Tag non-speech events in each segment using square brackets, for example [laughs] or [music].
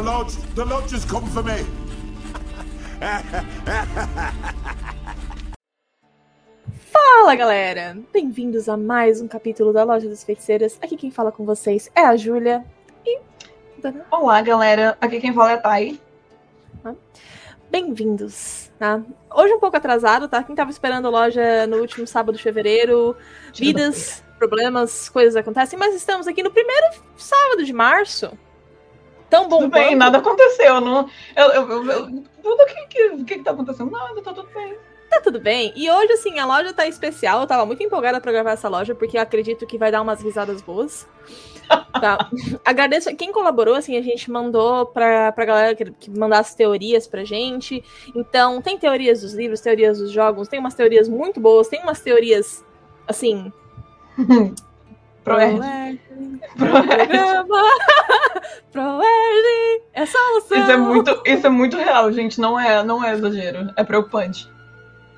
The lodge, the lodge has come for me. Fala galera! Bem-vindos a mais um capítulo da Loja das Feiticeiras. Aqui quem fala com vocês é a Júlia e. Olá galera, aqui quem fala é a Thay. Bem-vindos, tá? Hoje um pouco atrasado, tá? Quem tava esperando a loja no último sábado de fevereiro, vidas, problemas, coisas acontecem, mas estamos aqui no primeiro sábado de março. Tão bom Tudo bem, nada aconteceu. Não, eu, eu, eu, tudo que, que, que tá acontecendo? Nada, tá tudo bem. Tá tudo bem. E hoje, assim, a loja tá especial. Eu tava muito empolgada pra gravar essa loja, porque eu acredito que vai dar umas risadas boas. Tá. [laughs] Agradeço a quem colaborou, assim, a gente mandou pra, pra galera que, que mandasse teorias pra gente. Então, tem teorias dos livros, teorias dos jogos, tem umas teorias muito boas, tem umas teorias, assim. [laughs] Proerd. Programa. [laughs] Proerd. É solução. Isso é muito, isso é muito real, gente. Não é, não é exagero. É preocupante.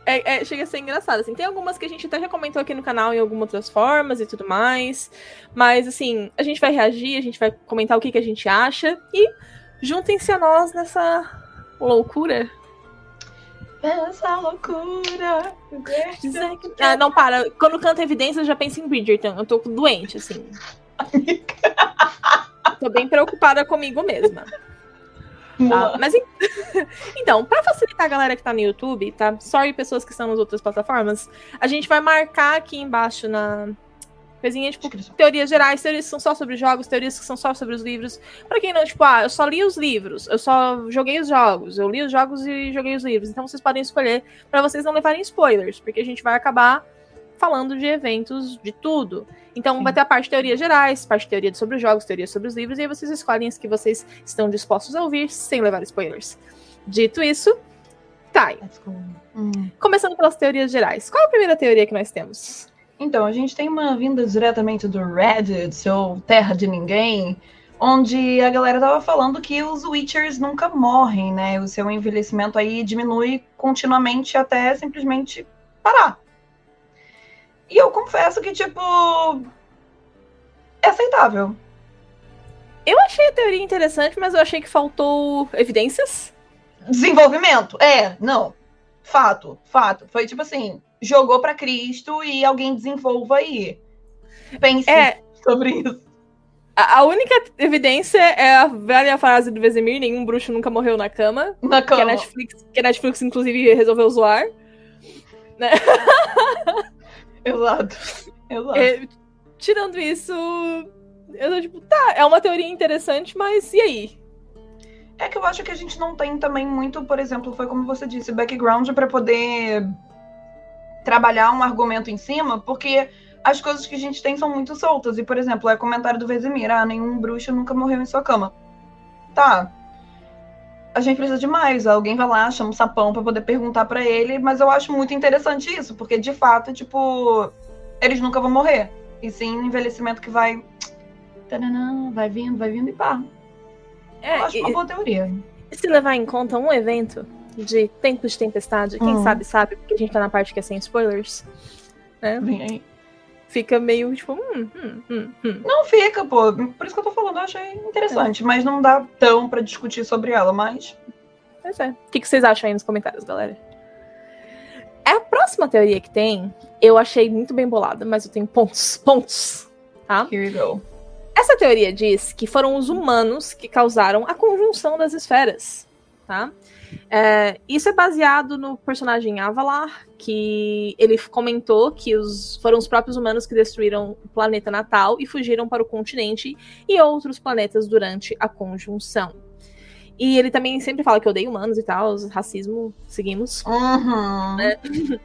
É, é, chega a ser engraçado, assim. Tem algumas que a gente até já comentou aqui no canal em algumas outras formas e tudo mais. Mas, assim, a gente vai reagir, a gente vai comentar o que, que a gente acha. E juntem-se a nós nessa loucura. Essa loucura. Que- Ah, não, para. Quando canta evidência, eu já penso em Bridgerton. Eu tô doente, assim. Tô bem preocupada comigo mesma. Tá? Mas en- [laughs] então, pra facilitar a galera que tá no YouTube, tá? Sorry pessoas que estão nas outras plataformas, a gente vai marcar aqui embaixo na coisinha, tipo, teorias gerais, teorias que são só sobre jogos, teorias que são só sobre os livros. Pra quem não, tipo, ah, eu só li os livros, eu só joguei os jogos, eu li os jogos e joguei os livros. Então vocês podem escolher pra vocês não levarem spoilers, porque a gente vai acabar falando de eventos de tudo. Então Sim. vai ter a parte de teorias gerais, parte de teoria sobre os jogos, teoria sobre os livros, e aí vocês escolhem as que vocês estão dispostos a ouvir sem levar spoilers. Dito isso, tá. Hum. Começando pelas teorias gerais. Qual a primeira teoria que nós temos? Então, a gente tem uma vinda diretamente do Reddit, ou Terra de Ninguém, onde a galera tava falando que os Witchers nunca morrem, né? O seu envelhecimento aí diminui continuamente até simplesmente parar. E eu confesso que, tipo. É aceitável. Eu achei a teoria interessante, mas eu achei que faltou evidências. Desenvolvimento. É, não. Fato, fato. Foi tipo assim: jogou pra Cristo e alguém desenvolva aí. Pense É, sobre isso. a, a única evidência é a velha frase do Vesemir: nenhum bruxo nunca morreu na cama. Na Que a cama. Netflix, que a Netflix inclusive, resolveu zoar. [laughs] Exato. Exato. É, tirando isso, eu tô tipo, tá, é uma teoria interessante, mas e aí? É que eu acho que a gente não tem também muito, por exemplo, foi como você disse, background pra poder trabalhar um argumento em cima, porque as coisas que a gente tem são muito soltas. E, por exemplo, é comentário do Vesemir, ah, nenhum bruxo nunca morreu em sua cama. Tá. A gente precisa de mais. Alguém vai lá, chama um sapão pra poder perguntar pra ele, mas eu acho muito interessante isso, porque de fato, tipo, eles nunca vão morrer. E sim, envelhecimento que vai. Tananã, vai vindo, vai vindo e pá. É, eu acho uma e- boa teoria. e se levar em conta um evento de tempo de tempestade, quem Hum. sabe, sabe, porque a gente tá na parte que é sem spoilers, né? Vem aí. Fica meio tipo, hum, hum, hum, hum. Não fica, pô. Por isso que eu tô falando, eu achei interessante. Mas não dá tão pra discutir sobre ela, mas. Pois é. O que, que vocês acham aí nos comentários, galera? A próxima teoria que tem, eu achei muito bem bolada, mas eu tenho pontos, [laughs] pontos, tá? Here you go. Essa teoria diz que foram os humanos que causaram a conjunção das esferas, tá? É, isso é baseado no personagem Avalar, que ele comentou que os, foram os próprios humanos que destruíram o planeta natal e fugiram para o continente e outros planetas durante a conjunção. E ele também sempre fala que odeia humanos e tal, racismo, seguimos. Uhum. [laughs]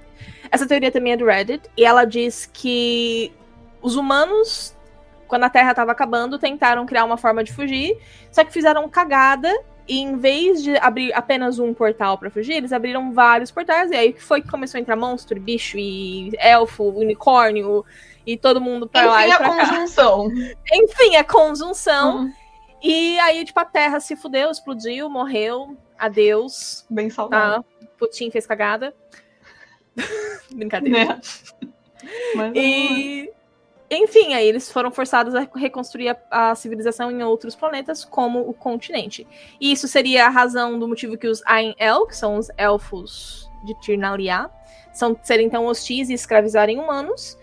Essa teoria também é do Reddit, e ela diz que os humanos, quando a Terra estava acabando, tentaram criar uma forma de fugir, só que fizeram cagada, e em vez de abrir apenas um portal para fugir, eles abriram vários portais, e aí foi que começou a entrar monstro, bicho, e elfo, unicórnio, e todo mundo pra lá e a pra cá. conjunção. Enfim, a conjunção. Uhum. E aí, tipo, a Terra se fudeu, explodiu, morreu, adeus, Bem saudável. tá? Putin fez cagada. [laughs] Brincadeira. Né? Mas, E enfim, aí eles foram forçados a reconstruir a, a, civilização em outros planetas, como o continente. E isso seria a razão do motivo que os Ain-El, que são os elfos de Tirnalia, são serem tão hostis e escravizarem humanos,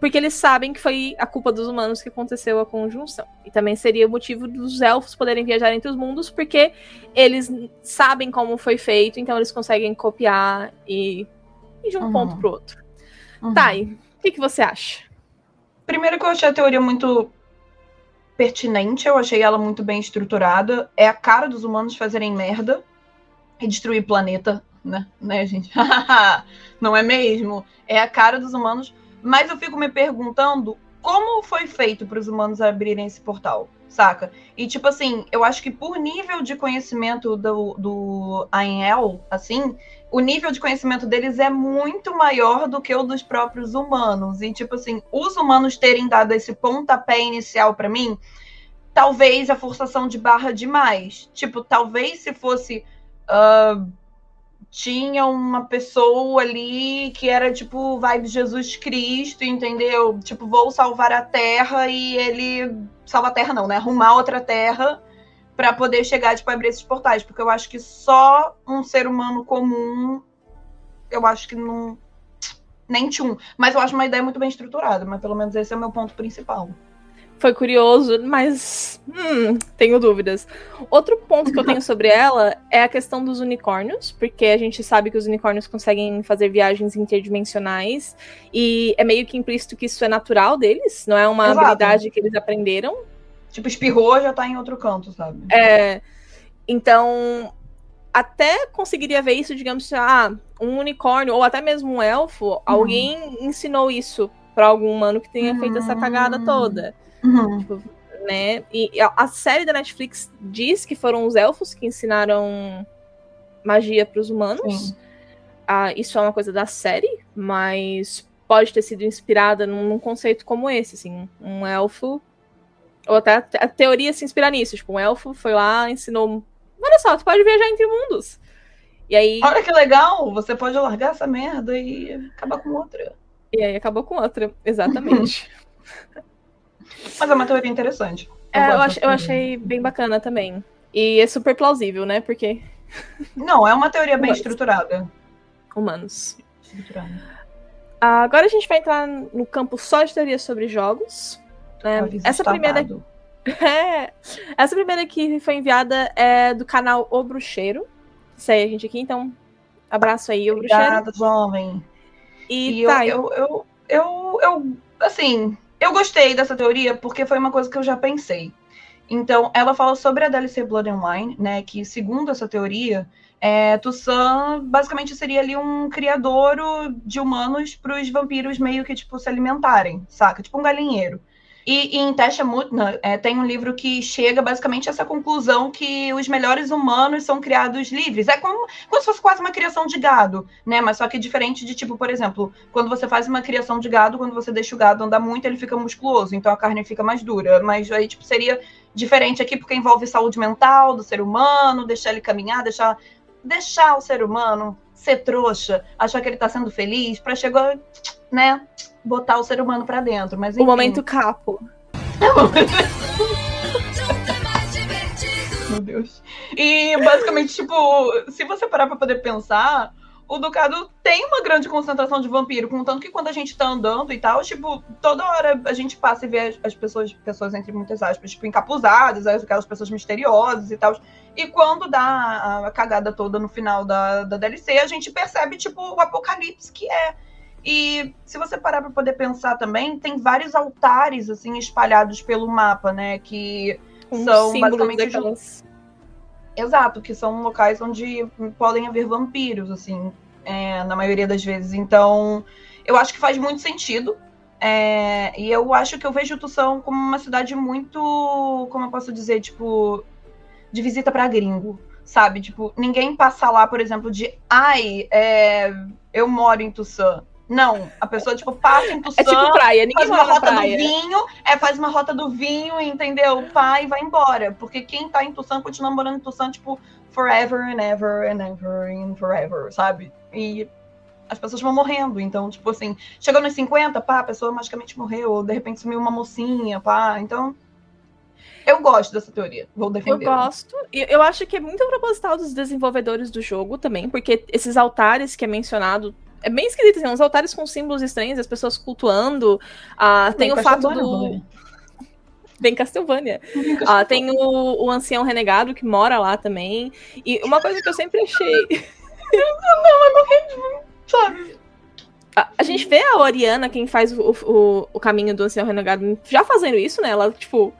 porque eles sabem que foi a culpa dos humanos que aconteceu a conjunção. E também seria o motivo dos elfos poderem viajar entre os mundos, porque eles sabem como foi feito, então eles conseguem copiar e ir de um uhum. ponto pro outro. Uhum. O que, que você acha? Primeiro que eu achei a teoria muito pertinente, eu achei ela muito bem estruturada. É a cara dos humanos fazerem merda e destruir planeta, né, né, gente? [laughs] Não é mesmo? É a cara dos humanos. Mas eu fico me perguntando como foi feito para os humanos abrirem esse portal, saca? E tipo assim, eu acho que por nível de conhecimento do, do Ainel, assim, o nível de conhecimento deles é muito maior do que o dos próprios humanos. E, tipo assim, os humanos terem dado esse pontapé inicial para mim, talvez a forçação de barra demais. Tipo, talvez se fosse. Uh, tinha uma pessoa ali que era tipo vibe Jesus Cristo, entendeu? Tipo, vou salvar a terra e ele. Salva a terra, não, né? Arrumar outra terra para poder chegar, tipo, abrir esses portais. Porque eu acho que só um ser humano comum, eu acho que não. Nem tchum. Mas eu acho uma ideia muito bem estruturada, mas pelo menos esse é o meu ponto principal. Foi curioso, mas hum, tenho dúvidas. Outro ponto que eu tenho sobre ela é a questão dos unicórnios, porque a gente sabe que os unicórnios conseguem fazer viagens interdimensionais e é meio que implícito que isso é natural deles, não é uma Exato. habilidade que eles aprenderam. Tipo, espirrou, já tá em outro canto, sabe? É. Então, até conseguiria ver isso, digamos, ah, um unicórnio, ou até mesmo um elfo, uhum. alguém ensinou isso para algum humano que tenha uhum. feito essa cagada hum. toda. Uhum. Tipo, né? E a, série da Netflix diz que foram os elfos que ensinaram magia para os humanos. Ah, isso é uma coisa da série, mas pode ter sido inspirada num, num conceito como esse, assim, um elfo ou até a teoria se inspira nisso. Tipo, um elfo foi lá, ensinou. Olha só, tu pode viajar entre mundos. E aí. Olha que legal! Você pode largar essa merda e acabar com outra. E aí acabou com outra, exatamente. [laughs] Mas é uma teoria interessante. Eu, é, eu, ach, eu achei bem bacana também. E é super plausível, né? Porque. [laughs] Não, é uma teoria bem Humanos. estruturada. Humanos. Estruturada. Agora a gente vai entrar no campo só de teorias sobre jogos. É, essa primeira. [laughs] É, essa primeira que foi enviada é do canal O Bruxeiro. Segue a gente aqui, então. Abraço aí, O Bruxeiro. Obrigada, jovem. E, e tá, eu, eu, eu, eu, assim, eu gostei dessa teoria porque foi uma coisa que eu já pensei. Então, ela fala sobre a DLC Blood and Wine, né? Que, segundo essa teoria, é, Tussan basicamente seria ali um criadouro de humanos para os vampiros meio que, tipo, se alimentarem, saca? Tipo um galinheiro. E, e em Tesha Mutna é, tem um livro que chega basicamente a essa conclusão que os melhores humanos são criados livres. É como, como se fosse quase uma criação de gado, né? Mas só que diferente de, tipo, por exemplo, quando você faz uma criação de gado, quando você deixa o gado andar muito, ele fica musculoso, então a carne fica mais dura. Mas aí, tipo, seria diferente aqui porque envolve saúde mental do ser humano, deixar ele caminhar, deixar, deixar o ser humano ser trouxa, achar que ele tá sendo feliz, para chegar, né? botar o ser humano para dentro. Mas, enfim. [laughs] O momento capo. Meu Deus. E basicamente, tipo, se você parar pra poder pensar, o Ducado tem uma grande concentração de vampiro, contanto que quando a gente tá andando e tal, tipo, toda hora a gente passa e vê as, pessoas, pessoas entre muitas aspas, tipo, encapuzadas, aquelas pessoas misteriosas e tal. E quando dá a cagada toda no final da, da DLC, a gente percebe, tipo, o apocalipse que é e se você parar para poder pensar também, tem vários altares assim espalhados pelo mapa, né? Que um são basicamente daquelas... Exato, que são locais onde podem haver vampiros, assim, é, na maioria das vezes. Então, eu acho que faz muito sentido. É, e eu acho que eu vejo Tucson como uma cidade muito, como eu posso dizer, tipo, de visita para gringo, sabe? Tipo, ninguém passa lá, por exemplo, de ai, é, eu moro em Tucson. Não, a pessoa, tipo, passa em Tucson, é tipo praia, ninguém faz uma rota praia. do vinho, é, faz uma rota do vinho, entendeu? Pai, vai embora. Porque quem tá em Tucson continua morando em Tucson, tipo, forever and ever and ever and forever, sabe? E as pessoas vão morrendo. Então, tipo assim, chegou nos 50, pá, a pessoa magicamente morreu, ou de repente sumiu uma mocinha, pá. Então, eu gosto dessa teoria. Vou defender. Eu gosto. E eu acho que é muito proposital dos desenvolvedores do jogo também, porque esses altares que é mencionado. É bem esquisito, assim, uns altares com símbolos estranhos, as pessoas cultuando. Ah, tem o fato do. Bem Castlevania. Ah, tem o, o ancião renegado que mora lá também. E uma coisa que eu sempre achei. [laughs] Sabe? A, a, gente vê a Oriana, quem faz o, o, o caminho do ancião renegado, já fazendo isso, né? Ela, tipo,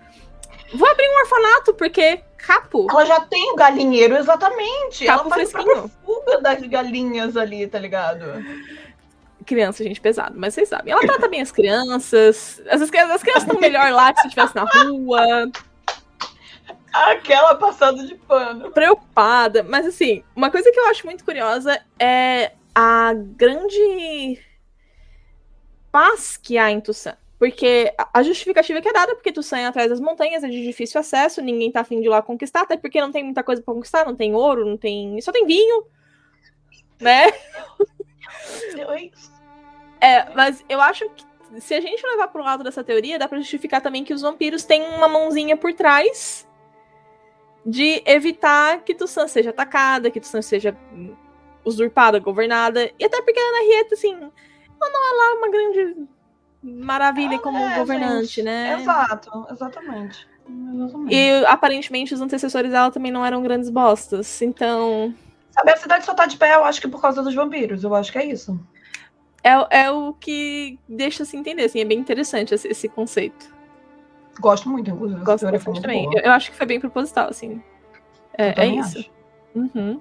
Vou abrir um orfanato, porque capo. Ela já tem o galinheiro, exatamente. Capo ela faz fresquinho. fuga das galinhas ali, tá ligado? Criança, gente, pesado, mas vocês sabem. Ela trata bem as crianças. As, as crianças estão melhor lá que se estivesse na rua. Aquela passada de pano. Preocupada. Mas assim, uma coisa que eu acho muito curiosa é a grande paz que há em Tussan. Porque a justificativa que é dada, porque tu sai atrás das montanhas, é de difícil acesso, ninguém tá afim de ir lá conquistar, até porque não tem muita coisa pra conquistar, não tem ouro, não tem. Só tem vinho. Né? é, mas eu acho que se a gente levar pro lado dessa teoria, dá pra justificar também que os vampiros têm uma mãozinha por trás de evitar que Tussan seja atacada, que Tussan seja usurpada, governada. E até porque a Ana Rieta, assim, ela não é lá uma grande maravilha como é, governante, gente, né? Exato, exatamente. exatamente. E aparentemente os antecessores dela também não eram grandes bostas, então. Sabe, a cidade só tá de pé, eu acho que por causa dos vampiros, eu acho que é isso. É, é o que deixa se entender, assim, é bem interessante esse, esse conceito. Gosto muito, inclusive. Gosto bastante também. Eu, eu, acho que foi bem proposital, assim. É, é isso. Uhum.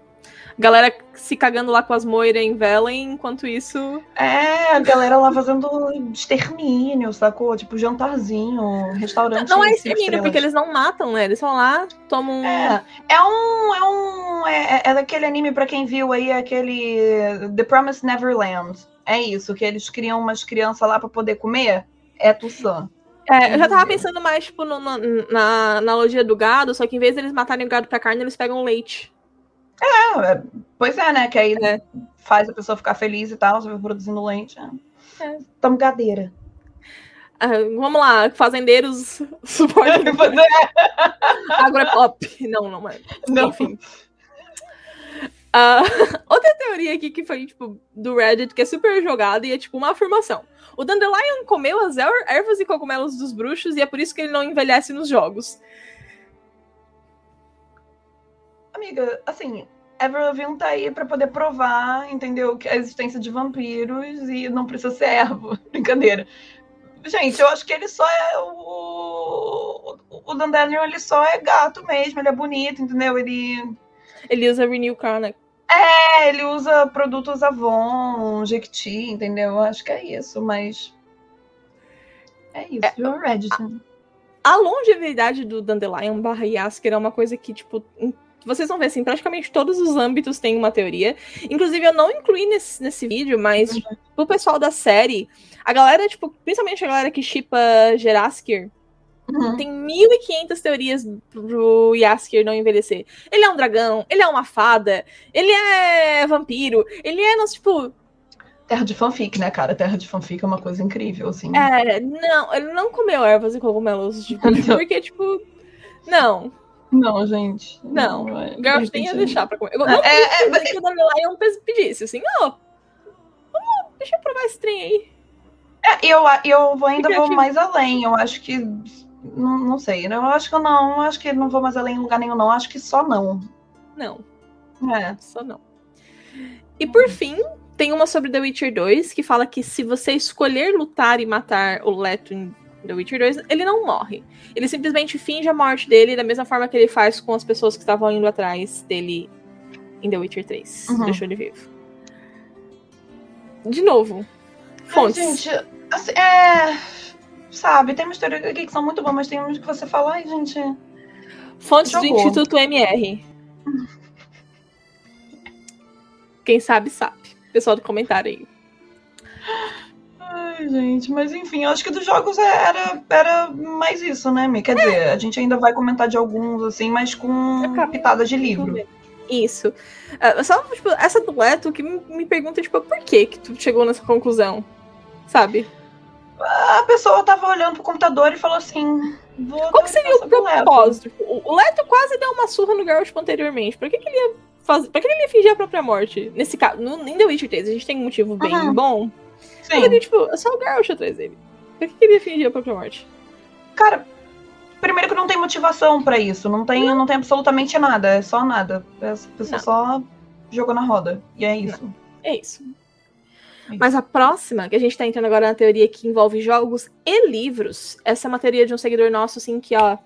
Galera se cagando lá com as moiras em Velen, enquanto isso. É, a galera lá fazendo extermínio, sacou? Tipo, jantarzinho, restaurante. Não é extermínio, porque eles não matam, né? Eles vão lá, tomam. É, é um. É um. É, é daquele anime, pra quem viu aí, aquele. The Promised Neverland. É isso, que eles criam umas crianças lá pra poder comer. É Tussan. É, eu já tava pensando mais, tipo, no, no, na analogia do gado, só que em vez deles matarem o gado pra carne, eles pegam leite. É, é, pois é, né? Que aí é. faz a pessoa ficar feliz e tal, você produzindo leite. É. é. Tamo gadeira. Uh, vamos lá, fazendeiros [laughs] suporte. [laughs] [laughs] Agropop. Não, não é. Não. Enfim. Uh, outra teoria aqui que foi, tipo, do Reddit, que é super jogada e é, tipo, uma afirmação. O Dandelion comeu as er-, ervas e cogumelos dos bruxos e é por isso que ele não envelhece nos jogos. Amiga, assim, Everville tá aí pra poder provar, entendeu? Que a existência de vampiros e não precisa ser ervo. [laughs] Brincadeira. Gente, eu acho que ele só é o. O Dandelion, ele só é gato mesmo, ele é bonito, entendeu? Ele. Ele usa Renew Chronic. É, ele usa produtos Avon, Jequiti, entendeu? Eu acho que é isso, mas. É isso, é, o Reddit. A, a longevidade do Dandelion barra Yasker é uma coisa que, tipo, vocês vão ver, assim, praticamente todos os âmbitos têm uma teoria. Inclusive, eu não incluí nesse, nesse vídeo, mas uhum. pro pessoal da série, a galera, tipo, principalmente a galera que chipa Jeraskir, uhum. tem 1.500 teorias pro Yaskir não envelhecer. Ele é um dragão, ele é uma fada, ele é vampiro, ele é, nosso, tipo... Terra de fanfic, né, cara? Terra de fanfic é uma coisa incrível, assim. É, não, ele não comeu ervas e cogumelos, [laughs] tipo, porque, tipo, não. Não, gente. Não. não é, ia deixar pra comer. Eu, não é, é, é, que o Dandelion pedisse assim, ó. Oh, deixa eu provar esse trem aí. É, eu, eu ainda vou mais além. Eu acho que. Não, não sei. Eu acho que eu não. Eu acho que não vou mais além em lugar nenhum, não. Eu acho que só não. Não. É. Só não. E por fim, tem uma sobre The Witcher 2 que fala que se você escolher lutar e matar o Leto em The Witcher 2, ele não morre. Ele simplesmente finge a morte dele da mesma forma que ele faz com as pessoas que estavam indo atrás dele em The Witcher 3. Uhum. Deixou ele vivo. De novo, fontes. Ai, gente, assim, é. Sabe, tem uma história aqui que são muito boas, mas tem uns que você fala, ai, gente. Fontes jogou. do Instituto MR. [laughs] Quem sabe, sabe. Pessoal do comentário aí. Ai, gente, mas enfim, eu acho que dos jogos é, era, era mais isso, né, Mi? Quer dizer, a gente ainda vai comentar de alguns, assim, mas com pitadas de livro. Isso. Uh, só, tipo, essa do Leto que me, me pergunta, tipo, por que que tu chegou nessa conclusão? Sabe? A pessoa tava olhando pro computador e falou assim. Qual que seria o propósito? Tipo, o Leto quase deu uma surra no Geralt anteriormente. Por que, que ele ia fazer. Por que ele ia fingir a própria morte? Nesse caso, no, em The Witcher 3, a gente tem um motivo bem uhum. bom. Sim. Ele, tipo, é só o Geralt atrás dele. Por que, ele ia fingir a própria morte? Cara, primeiro que não tem motivação para isso. Não tem, não. não tem absolutamente nada. É só nada. Essa pessoa não. só jogou na roda. E é isso. Não. É isso. Mas a próxima, que a gente tá entrando agora na teoria que envolve jogos e livros, essa é uma teoria de um seguidor nosso, assim, que, ó,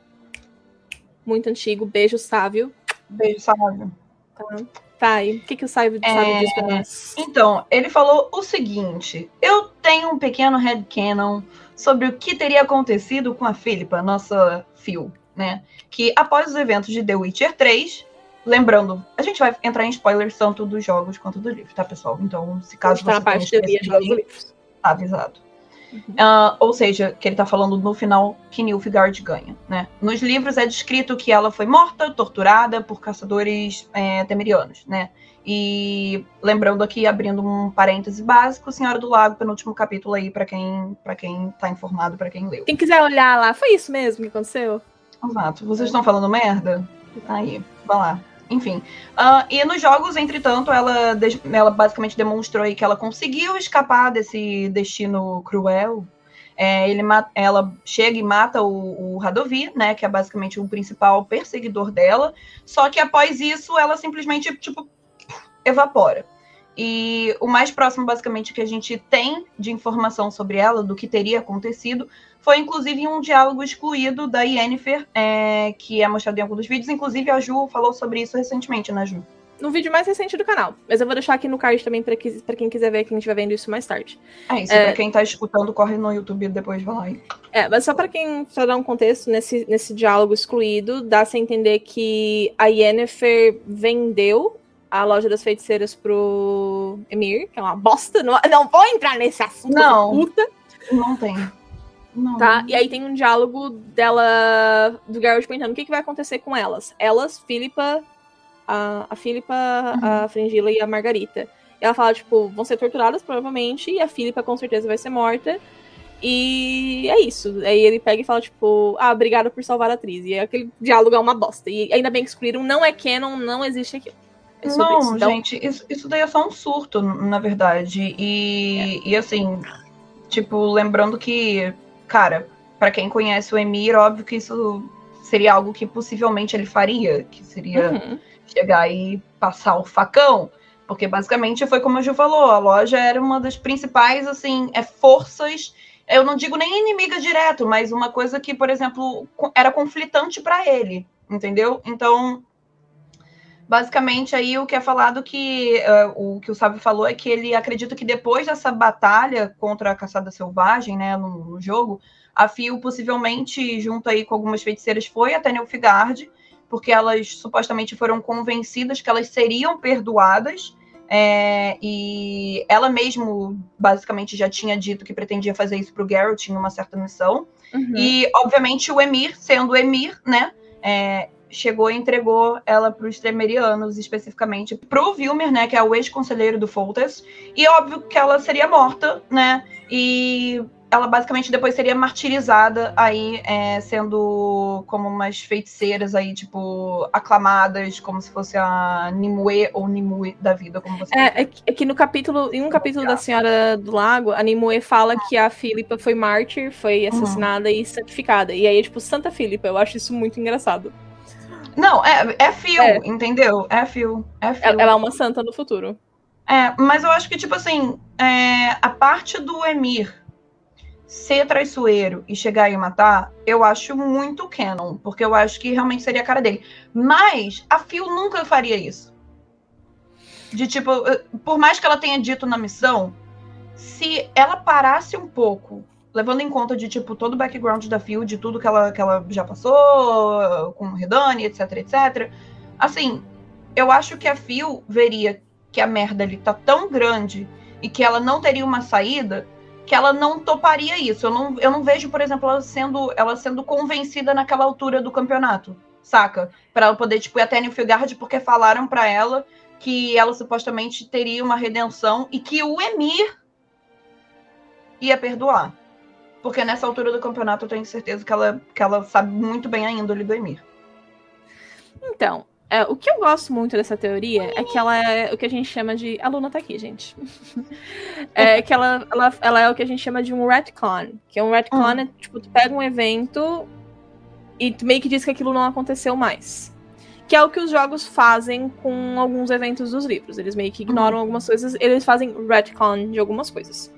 muito antigo. Beijo, Sávio. Beijo, Sávio. Tá. Tá, e o que, que o Sávio é... diz pra nós? Então, ele falou o seguinte: eu tenho um pequeno headcanon sobre o que teria acontecido com a Philippa, nossa Phil, né? Que após os eventos de The Witcher 3, Lembrando, a gente vai entrar em spoilers tanto dos jogos quanto do livro, tá, pessoal? Então, se caso você. Na parte de. Tá avisado. Uhum. Uh, ou seja, que ele tá falando no final que Nilfgaard ganha, né? Nos livros é descrito que ela foi morta, torturada por caçadores é, temerianos, né? E lembrando aqui, abrindo um parêntese básico, Senhora do Lago, penúltimo capítulo aí, para quem, pra quem tá informado, para quem leu. Quem quiser olhar lá, foi isso mesmo que aconteceu? Exato. Vocês estão falando merda? Aí, vai lá. Enfim. Uh, e nos jogos, entretanto, ela, ela basicamente demonstrou que ela conseguiu escapar desse destino cruel. É, ele ela chega e mata o, o Radovi, né? Que é basicamente o principal perseguidor dela. Só que após isso, ela simplesmente, tipo, evapora. E o mais próximo, basicamente, que a gente tem de informação sobre ela, do que teria acontecido, foi inclusive um diálogo excluído da Yennefer, é, que é mostrado em alguns dos vídeos. Inclusive, a Ju falou sobre isso recentemente, né, Ju? No vídeo mais recente do canal. Mas eu vou deixar aqui no card também para que, quem quiser ver, quem estiver vendo isso mais tarde. É isso, é, pra quem tá escutando, corre no YouTube depois vai lá aí. É, mas só para quem só dar um contexto, nesse, nesse diálogo excluído, dá-se a entender que a Yennefer vendeu a loja das feiticeiras pro Emir, que é uma bosta. Não, não vou entrar nesse assunto. Não. Puta. Não tem. Não. Tá? E aí tem um diálogo dela, do Geralt perguntando o que, que vai acontecer com elas. Elas, Filipa, a, a Filipa, uhum. a Fringila e a Margarita. E ela fala, tipo, vão ser torturadas provavelmente, e a Filipa com certeza vai ser morta. E é isso. Aí ele pega e fala, tipo, ah, obrigada por salvar a atriz. E aquele diálogo é uma bosta. E ainda bem que excluíram, não é canon, não existe aquilo. É não, isso. Então... gente, isso, isso daí é só um surto, na verdade. E, é. e assim, tipo, lembrando que, cara, para quem conhece o Emir, óbvio que isso seria algo que possivelmente ele faria, que seria uhum. chegar e passar o facão. Porque basicamente foi como a Ju falou, a loja era uma das principais, assim, é forças. Eu não digo nem inimiga direto, mas uma coisa que, por exemplo, era conflitante para ele, entendeu? Então, basicamente aí o que é falado que uh, o que o Sábio falou é que ele acredita que depois dessa batalha contra a caçada selvagem, né, no, no jogo, a Fio possivelmente junto aí com algumas feiticeiras foi até Nilfgaard, porque elas supostamente foram convencidas que elas seriam perdoadas. É, e ela mesmo basicamente já tinha dito que pretendia fazer isso para o Geralt em uma certa missão. Uhum. E, obviamente, o Emir, sendo o Emir, né? É, chegou e entregou ela para os Tremerianos, especificamente para o Wilmer, né, que é o ex-conselheiro do Foltest, e óbvio que ela seria morta, né, e ela basicamente depois seria martirizada aí, é, sendo como umas feiticeiras aí, tipo, aclamadas, como se fosse a Nimue ou Nimue da vida, como você é, é, é, que no capítulo, em um capítulo da Senhora do Lago, a Nimue fala que a Filipa foi mártir, foi uhum. assassinada uhum. e santificada. E aí é tipo Santa Filipa, eu acho isso muito engraçado. Não, é, é fio, é. entendeu? É fio, é fio. Ela é uma santa no futuro. É, mas eu acho que, tipo assim, é, a parte do Emir ser traiçoeiro e chegar e matar, eu acho muito canon, porque eu acho que realmente seria a cara dele. Mas a Phil nunca faria isso. De tipo, por mais que ela tenha dito na missão, se ela parasse um pouco levando em conta de, tipo, todo o background da de tudo que ela, que ela já passou, com o Redani, etc, etc. Assim, eu acho que a Phil veria que a merda ali tá tão grande e que ela não teria uma saída, que ela não toparia isso. Eu não, eu não vejo, por exemplo, ela sendo, ela sendo convencida naquela altura do campeonato, saca? Pra ela poder, tipo, ir até Nilfgaard, porque falaram pra ela que ela supostamente teria uma redenção e que o Emir ia perdoar. Porque nessa altura do campeonato eu tenho certeza que ela, que ela sabe muito bem a índole do Emir. Então, é, o que eu gosto muito dessa teoria é que ela é o que a gente chama de. A Luna tá aqui, gente. [laughs] é que ela, ela, ela é o que a gente chama de um retcon. Que é um retcon Hum. é tipo, tu pega um evento e tu meio que diz que aquilo não aconteceu mais. Que é o que os jogos fazem com alguns eventos dos livros. Eles meio que ignoram algumas coisas, eles fazem retcon de algumas coisas.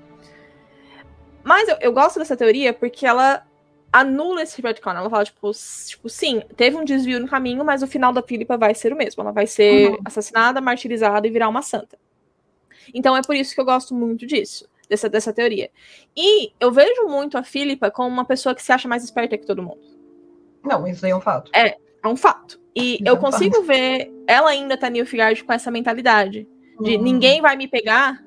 Mas eu, eu gosto dessa teoria porque ela anula esse retcon. Ela fala, tipo, tipo, sim, teve um desvio no caminho, mas o final da Filipa vai ser o mesmo. Ela vai ser Uhum. assassinada, martirizada e virar uma santa. Então é por isso que eu gosto muito disso, dessa, dessa teoria. E eu vejo muito a Filipa como uma pessoa que se acha mais esperta que todo mundo. Não, isso aí é um fato. É um fato. E Isso eu é um consigo ver ela ainda tá Nilfgaard com essa mentalidade de Uhum. ninguém vai me pegar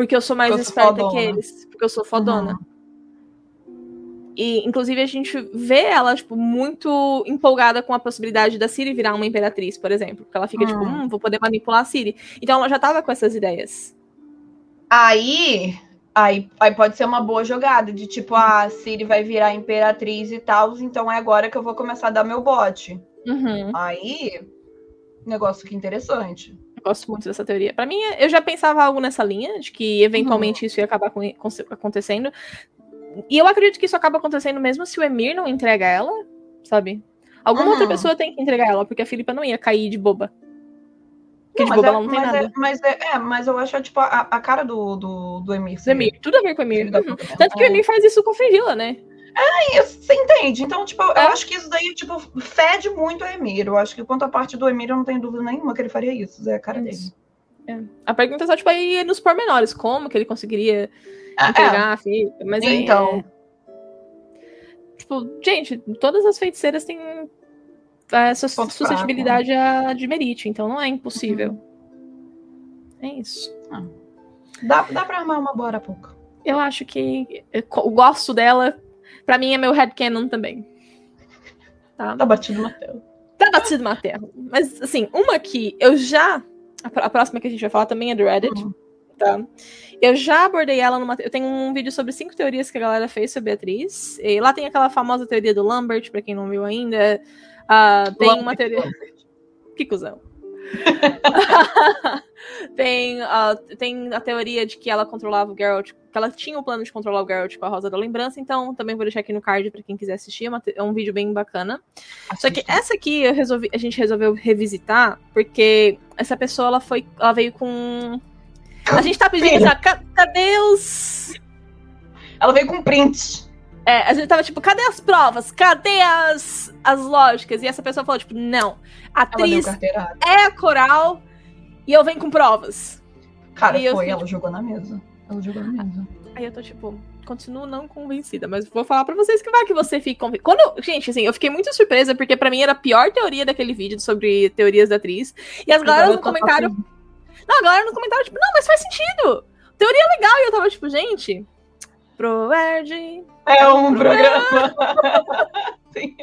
porque eu sou mais eu sou esperta que eles, porque eu sou fodona. Uhum. E, inclusive, a gente vê ela, tipo, muito empolgada com a possibilidade da Ciri virar uma imperatriz, por exemplo. Porque ela fica, tipo, Hum. hum, vou poder manipular a Ciri. Então ela já tava com essas ideias. Aí, aí, aí pode ser uma boa jogada de tipo, ah, a Siri vai virar imperatriz e tal, então é agora que eu vou começar a dar meu bote. Uhum. Aí, negócio que interessante. Gosto muito dessa teoria. Pra mim, eu já pensava algo nessa linha, de que Uhum. eventualmente isso ia acabar com- com- acontecendo. E eu acredito que isso acaba acontecendo mesmo se o Emir não entrega ela, sabe? Alguma Uhum. outra pessoa tem que entregar ela, porque a Filipa não ia cair de boba. Porque de mas boba é- ela não tem mas nada. É, mas é, é, mas eu acho tipo a, a cara do, do, do Emir. Do Emir, tudo a ver com o Emir. Uhum. Tanto que o É. Emir faz isso com Frigila, né? Isso, Você entende? Então, tipo, eu É. acho que isso daí, tipo, fede muito a Emir. Eu acho que quanto à parte do Emir, eu não tenho dúvida nenhuma que ele faria isso. É a cara Isso. dele. É. A pergunta é só, tipo, aí nos pormenores, como que ele conseguiria Ah, entregar a Filipa. Mas Então. é- Tipo, gente, todas as feiticeiras têm é, sus- Ponto suscetibilidade a de merite, então não é impossível. É isso. Dá, dá pra armar uma boa arapuca. Eu acho que eu gosto dela. Pra mim é meu headcanon também. Tá? Tá batido na tela. Tá batido materno. Mas, assim, uma que eu já. A, pró- a próxima que a gente vai falar também é do Reddit. Uhum. Tá? Eu já abordei ela numa. Eu tenho um vídeo sobre cinco teorias que a galera fez sobre a atriz. E lá tem aquela famosa teoria do Lambert, pra quem não viu ainda. Ah, tem uma Lambert, teoria. [laughs] Que cuzão. [laughs] [laughs] tem, ah, tem a teoria de que ela controlava o Geralt, que ela tinha o plano de controlar o Geralt com a Rosa da Lembrança, então também vou deixar aqui no card pra quem quiser assistir, é, uma é um vídeo bem bacana. Só que essa aqui eu resolvi, a gente resolveu revisitar, porque essa pessoa ela foi, ela veio com a gente tá pedindo "Ca- cadê os Ela veio com print. é, a gente tava tipo, cadê as provas? Cadê as, as lógicas? E essa pessoa falou, tipo, não. A atriz é a coral e eu venho com provas. Cara, E eu foi, fiquei, ela jogou na mesa. Ela jogou mesa. Aí eu tô tipo, continuo não convencida, mas vou falar pra vocês que vai que você fique convencida. Quando, gente, assim, eu fiquei muito surpresa porque pra mim era a pior teoria daquele vídeo sobre teorias da atriz. E as galera no tá comentário, não, a galera no comentário tipo, não, mas faz sentido. Teoria legal e eu tava tipo, gente, Proerd. É um programa. [laughs] Sim.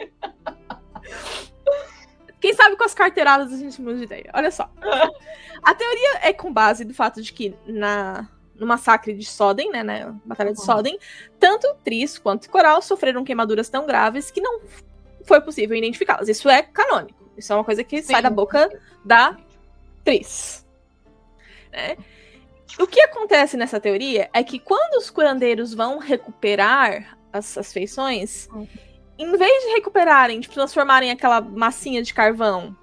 Quem sabe com as carteiradas a gente muda de ideia. Olha só. [laughs] A teoria é com base do fato de que na no massacre de Soden, né, na Batalha de Uhum. Soden, tanto Tris quanto Coral sofreram queimaduras tão graves que não foi possível identificá-las. Isso é canônico. Isso é uma coisa que sai Sim. da boca da Tris. né? O que acontece nessa teoria é que quando os curandeiros vão recuperar as, as feições, Uhum. em vez de recuperarem, de transformarem aquela massinha de carvão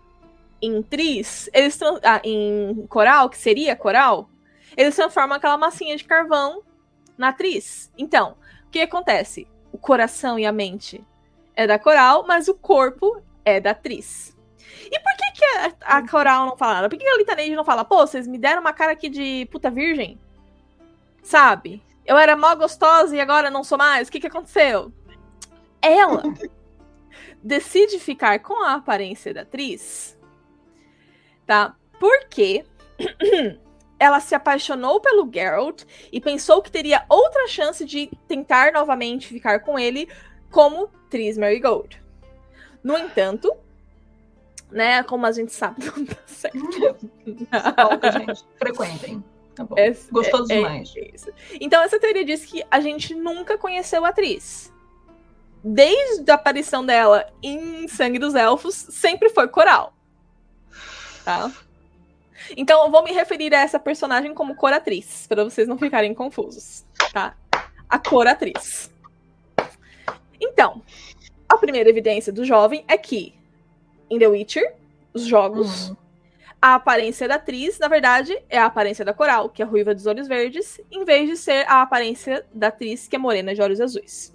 em tris, eles ah, em coral, que seria coral, eles transformam aquela massinha de carvão na tris. Então, o que acontece? O coração e a mente é da coral, mas o corpo é da tris. E por que, que a, a coral não fala nada? Por que, que a Litaneide não fala, pô, vocês me deram uma cara aqui de puta virgem? Sabe? Eu era mó gostosa e agora não sou mais. O que, que aconteceu? Ela [laughs] decide ficar com a aparência da atriz, tá? Porque [clears throat] ela se apaixonou pelo Geralt e pensou que teria outra chance de tentar novamente ficar com ele como Tris Marigold. No entanto, né? Como a gente sabe, [laughs] não dá certo. Volta, gente. Frequentem. Tá bom. É- Gostoso é- é demais. isso. Então, essa teoria diz que a gente nunca conheceu a atriz. Desde a aparição dela em Sangue dos Elfos, sempre foi coral. Tá? Então, eu vou me referir a essa personagem como coratriz, para vocês não ficarem confusos. Tá? A coratriz. Então, a primeira evidência do jovem é que, em The Witcher, os jogos, Hum. a aparência da atriz, na verdade, é a aparência da Coral, que é ruiva dos olhos verdes, em vez de ser a aparência da atriz, que é morena de olhos azuis.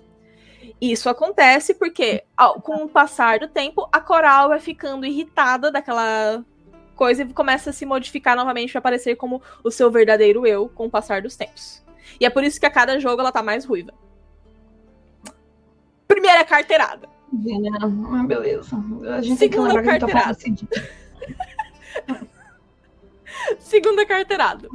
Isso acontece porque, ao- com o passar do tempo, a Coral vai ficando irritada daquela coisa e começa a se modificar novamente para parecer como o seu verdadeiro eu com o passar dos tempos. E é por isso que a cada jogo ela tá mais ruiva. Primeira carteirada. Ah, beleza. A gente tem que lembrar que tá assim. [laughs] Segunda carteirada.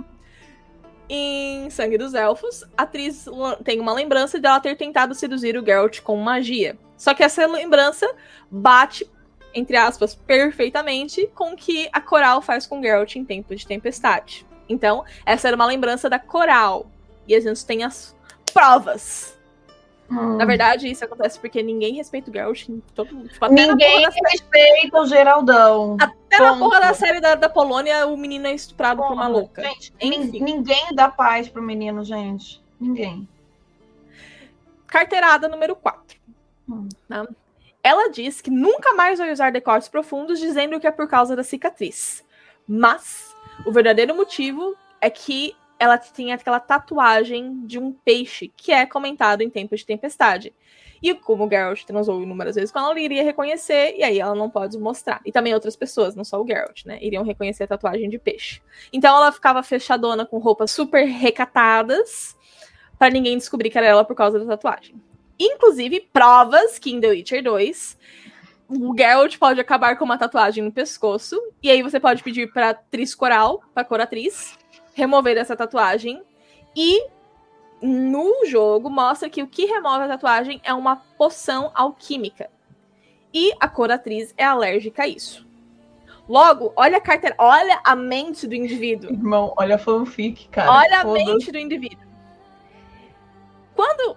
Em Sangue dos Elfos, a atriz tem uma lembrança dela ter tentado seduzir o Geralt com magia. Só que essa lembrança bate, entre aspas, perfeitamente com o que a Coral faz com o Geralt em Tempo de Tempestade. Então, essa era uma lembrança da Coral. E a gente tem as provas. Hum. Na verdade, isso acontece porque ninguém respeita o Geralt. Todo, tipo, na Ninguém respeita o Geraldão. Até na Ponto. porra da série da, da Polônia, o menino é estuprado por uma louca. Gente, Enfim. nin- ninguém dá paz pro menino, gente. Ninguém. Carteirada número 4. Hum. Ela diz que nunca mais vai usar decotes profundos, dizendo que é por causa da cicatriz. Mas o verdadeiro motivo é que ela tem aquela tatuagem de um peixe, que é comentado em Tempo de Tempestade. E como o Geralt transou inúmeras vezes com ela, ela iria reconhecer, e aí ela não pode mostrar. E também outras pessoas, não só o Geralt, né? Iriam reconhecer a tatuagem de peixe. Então ela ficava fechadona com roupas super recatadas, para ninguém descobrir que era ela por causa da tatuagem. Inclusive, provas que em The Witcher 2 o Geralt pode acabar com uma tatuagem no pescoço. E aí você pode pedir pra atriz coral, pra cor atriz, remover essa tatuagem. E no jogo mostra que o que remove a tatuagem é uma poção alquímica. E a cor atriz é alérgica a isso. Logo, olha a carteira, olha a mente do indivíduo. Irmão, olha a fanfic, cara. Olha a mente do indivíduo. Quando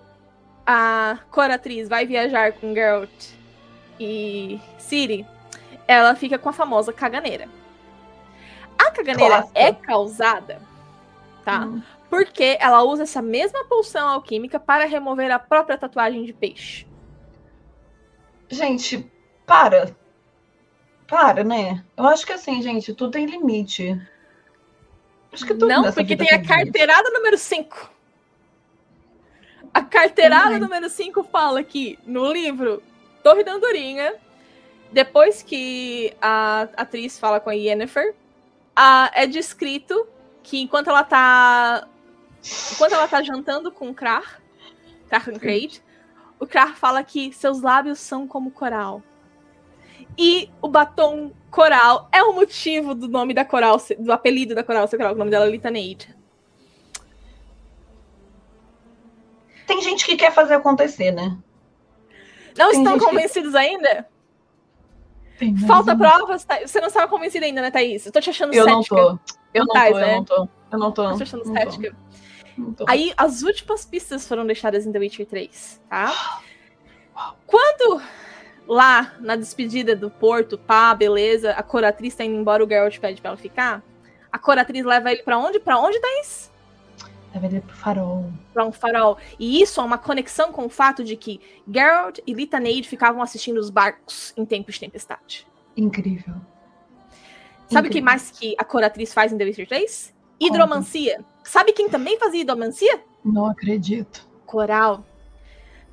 a coratriz vai viajar com Geralt e Ciri, ela fica com a famosa caganeira. A caganeira é causada, tá? Hum. Porque ela usa essa mesma poção alquímica para remover a própria tatuagem de peixe. Gente, para. Para, né? Eu acho que assim, gente, tudo tem limite. Acho que tudo Não, porque vida tem a limite. carteirada número 5. A carteirada Ai. número 5 fala que no livro Torre da Andorinha, depois que a atriz fala com a Yennefer, a- é descrito que enquanto ela tá. Enquanto ela tá jantando com o Krar, Krakencrade, o Krar fala que seus lábios são como coral. E o batom coral é o motivo do nome da coral, do apelido da coral ser coral, o nome dela é Litaneide. Tem gente que quer fazer acontecer, né? Não Tem estão gente que- convencidos ainda? Falta provas? Você não estava convencida ainda, né, Thaís? Eu tô te achando Eu não cética. tô. Eu não Tais, tô, eu né? não tô. Eu não tô. Achando Não tô. cética. Não tô. Aí, as últimas pistas foram deixadas em The Witcher 3, tá? [gasps] Quando lá na despedida do porto, pá, beleza, a coratriz tá indo embora, o Geralt pede pra ela ficar. A coratriz leva ele pra onde? Pra onde, Thaís? Deve ir pro farol. Pra um farol. E isso é uma conexão com o fato de que Geralt e Litaneide ficavam assistindo os barcos em tempos de tempestade. Incrível. Sabe o que mais que a coratriz faz em The Witcher 3? Hidromancia. Sabe quem também fazia hidromancia? Não acredito. Coral.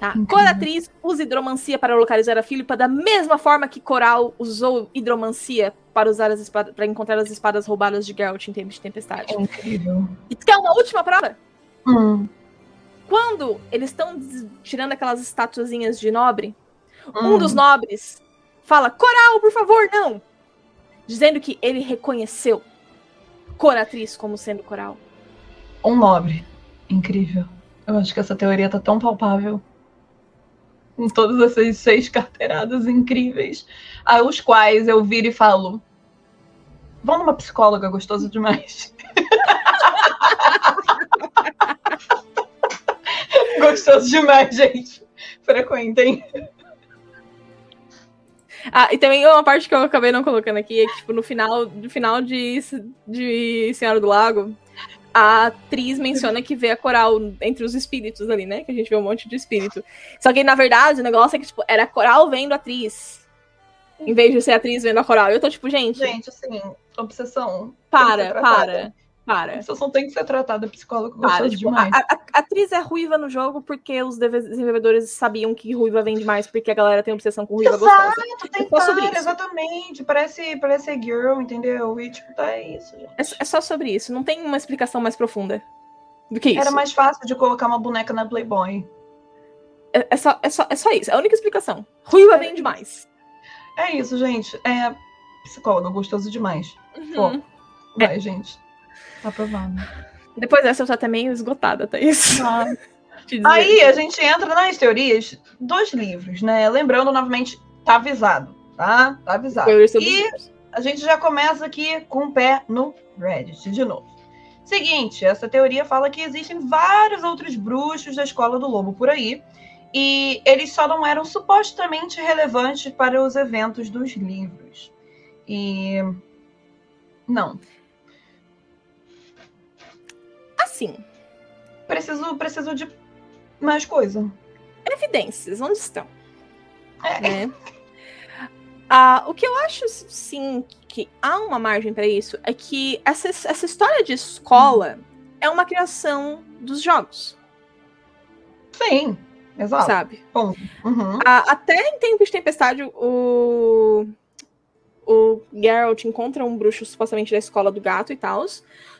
Tá? Incrível. Coratriz usa hidromancia para localizar a Filipa da mesma forma que Coral usou hidromancia para usar as espadas, para encontrar as espadas roubadas de Geralt em tempos de tempestade. É incrível. E quer uma última prova? Hum. Quando eles estão tirando aquelas estatuazinhas de nobre, um Hum. dos nobres fala: Coral, por favor, não! Dizendo que ele reconheceu Coratriz como sendo Coral. Um nobre. Incrível. Eu acho que essa teoria tá tão palpável. Com todas essas seis carteiradas incríveis, aos quais eu viro e falo: Vão numa psicóloga gostoso demais. [laughs] gostoso demais, gente. Frequentem. Ah, e também uma parte que eu acabei não colocando aqui é que, tipo, no final, no final de, de Senhora do Lago, a atriz menciona que vê a coral entre os espíritos ali, né? Que a gente vê um monte de espírito. Só que, na verdade, o negócio é que, tipo, era a coral vendo a atriz. Em vez de ser a atriz vendo a coral. Eu tô, tipo, gente. Gente, assim, obsessão. Para, para. Para. Essa não tem que ser tratada psicólogo Para, tipo, demais. A, a, a, atriz é ruiva no jogo porque os desenvolvedores sabiam que ruiva vende mais porque a galera tem obsessão com ruiva Exato, gostosa. Tem é sobre isso. exatamente. Parece, parece girl, entendeu? E tipo, tá isso. É, é, só sobre isso. Não tem uma explicação mais profunda do que isso. Era mais fácil de colocar uma boneca na Playboy. É, é, só, é, só, é só isso. É a única explicação. Ruiva é. vende mais. É isso, gente. É psicóloga, gostoso demais. Uhum. Pô, vai, gente. Tá aprovado. Depois dessa eu tô até meio esgotada, tá isso? Ah. Aí a gente entra nas teorias dos livros, né? Lembrando novamente, tá avisado, tá? Tá avisado. E a gente já começa aqui com o pé no Reddit de novo. Seguinte, essa teoria fala que existem vários outros bruxos da escola do lobo por aí, e eles só não eram supostamente relevantes para os eventos dos livros. E não, assim. Preciso, preciso de mais coisa. Evidências, onde estão? É. Né? Ah, o que eu acho, sim, que há uma margem para isso é que essa, essa história de escola é uma criação dos jogos. Sim, exato. Sabe? Bom, uhum. ah, até em Tempo de Tempestade, o o Geralt encontra um bruxo supostamente da escola do gato e tal.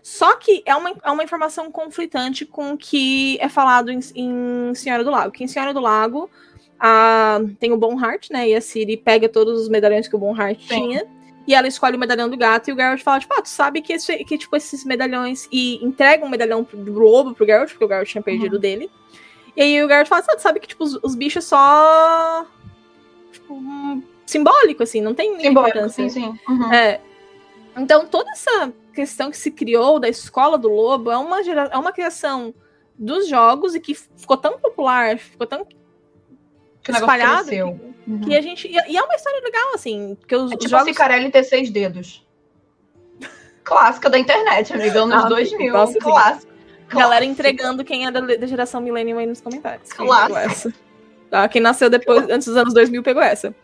Só que é uma, é uma informação conflitante com o que é falado em, em Senhora do Lago. Que em Senhora do Lago a, tem o Bonhart, né? E a Ciri pega todos os medalhões que o Bonhart tinha. E ela escolhe o medalhão do gato e o Geralt fala, tipo, ah, tu sabe que, esse, que tipo, esses medalhões... E entrega um medalhão pro, pro lobo pro Geralt, porque o Geralt tinha perdido uhum. dele. E aí o Geralt fala, ah, tu sabe que, tipo, os, os bichos só... Tipo, simbólico, assim, não tem simbólico, importância. Sim, sim. Uhum. É. Então, toda essa questão que se criou da escola do lobo é uma, gera... é uma criação dos jogos e que ficou tão popular, ficou tão que espalhado que, uhum. que, a gente. E é uma história legal, assim. Porque os, é tipo jogos... a Cicarelli ter seis dedos. [laughs] Clássica da internet, amiga, anos ah, 2000. Nossa, clássico. Galera entregando quem é da, da geração Millennium aí nos comentários. Clássico. Tá? Quem nasceu depois, antes dos anos 2000 pegou essa.